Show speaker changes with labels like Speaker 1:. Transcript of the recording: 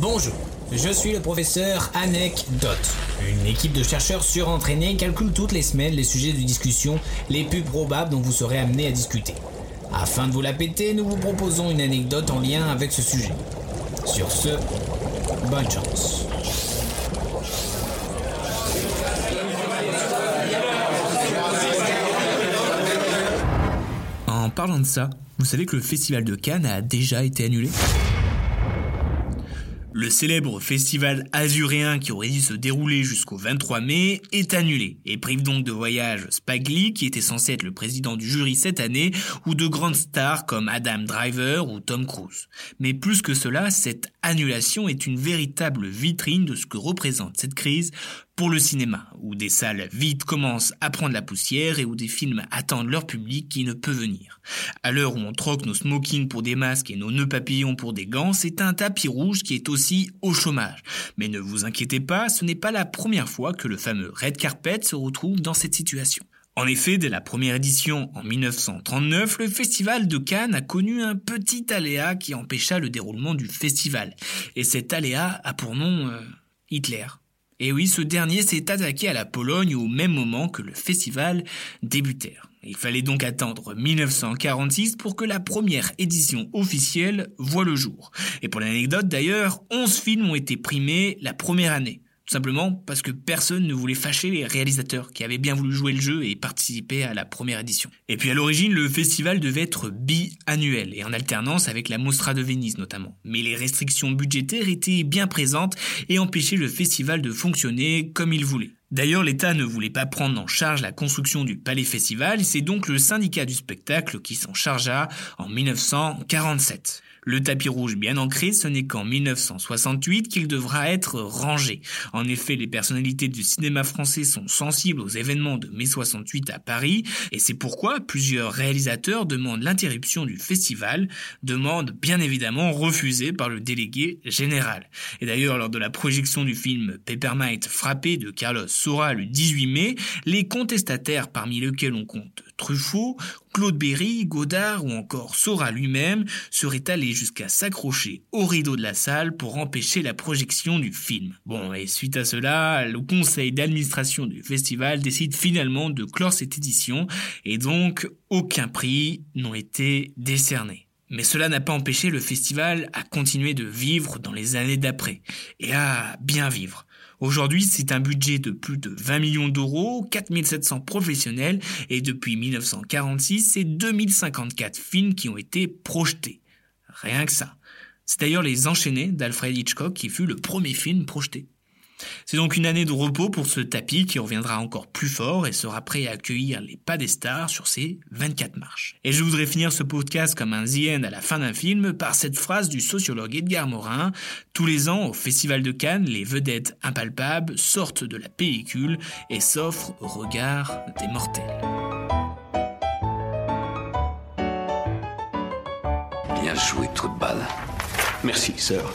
Speaker 1: Bonjour, je suis le professeur Anecdote. Une équipe de chercheurs surentraînés calcule toutes les semaines les sujets de discussion les plus probables dont vous serez amené à discuter. Afin de vous la péter, nous vous proposons une anecdote en lien avec ce sujet. Sur ce, bonne chance.
Speaker 2: En parlant de ça, vous savez que le festival de Cannes a déjà été annulé? Le célèbre festival azuréen qui aurait dû se dérouler jusqu'au 23 mai est annulé et prive donc de voyage Lee qui était censé être le président du jury cette année ou de grandes stars comme Adam Driver ou Tom Cruise. Mais plus que cela, cette annulation est une véritable vitrine de ce que représente cette crise pour le cinéma, où des salles vides commencent à prendre la poussière et où des films attendent leur public qui ne peut venir. À l'heure où on troque nos smokings pour des masques et nos nœuds papillons pour des gants, c'est un tapis rouge qui est aussi au chômage. Mais ne vous inquiétez pas, ce n'est pas la première fois que le fameux Red Carpet se retrouve dans cette situation. En effet, dès la première édition en 1939, le festival de Cannes a connu un petit aléa qui empêcha le déroulement du festival. Et cet aléa a pour nom euh, Hitler. Et oui, ce dernier s'est attaqué à la Pologne au même moment que le festival débutait. Il fallait donc attendre 1946 pour que la première édition officielle voie le jour. Et pour l'anecdote d'ailleurs, 11 films ont été primés la première année. Tout simplement parce que personne ne voulait fâcher les réalisateurs qui avaient bien voulu jouer le jeu et participer à la première édition. Et puis à l'origine, le festival devait être bi-annuel et en alternance avec la Mostra de Venise notamment. Mais les restrictions budgétaires étaient bien présentes et empêchaient le festival de fonctionner comme il voulait. D'ailleurs, l'État ne voulait pas prendre en charge la construction du Palais Festival, c'est donc le syndicat du spectacle qui s'en chargea en 1947. Le tapis rouge bien ancré, ce n'est qu'en 1968 qu'il devra être rangé. En effet, les personnalités du cinéma français sont sensibles aux événements de mai 68 à Paris, et c'est pourquoi plusieurs réalisateurs demandent l'interruption du festival, demande bien évidemment refusée par le délégué général. Et d'ailleurs, lors de la projection du film Peppermint frappé de Carlos Saura le 18 mai, les contestataires parmi lesquels on compte Truffaut, Claude Berry, Godard ou encore Sora lui-même seraient allés jusqu'à s'accrocher au rideau de la salle pour empêcher la projection du film. Bon, et suite à cela, le conseil d'administration du festival décide finalement de clore cette édition et donc aucun prix n'ont été décernés. Mais cela n'a pas empêché le festival à continuer de vivre dans les années d'après, et à bien vivre. Aujourd'hui, c'est un budget de plus de 20 millions d'euros, 4700 professionnels, et depuis 1946, c'est 2054 films qui ont été projetés. Rien que ça. C'est d'ailleurs Les Enchaînés d'Alfred Hitchcock qui fut le premier film projeté. C'est donc une année de repos pour ce tapis qui reviendra encore plus fort et sera prêt à accueillir les pas des stars sur ses 24 marches. Et je voudrais finir ce podcast comme un the à la fin d'un film par cette phrase du sociologue Edgar Morin. Tous les ans, au Festival de Cannes, les vedettes impalpables sortent de la pellicule et s'offrent au regard des mortels.
Speaker 3: Bien joué, trou de balle.
Speaker 4: Merci, sœur.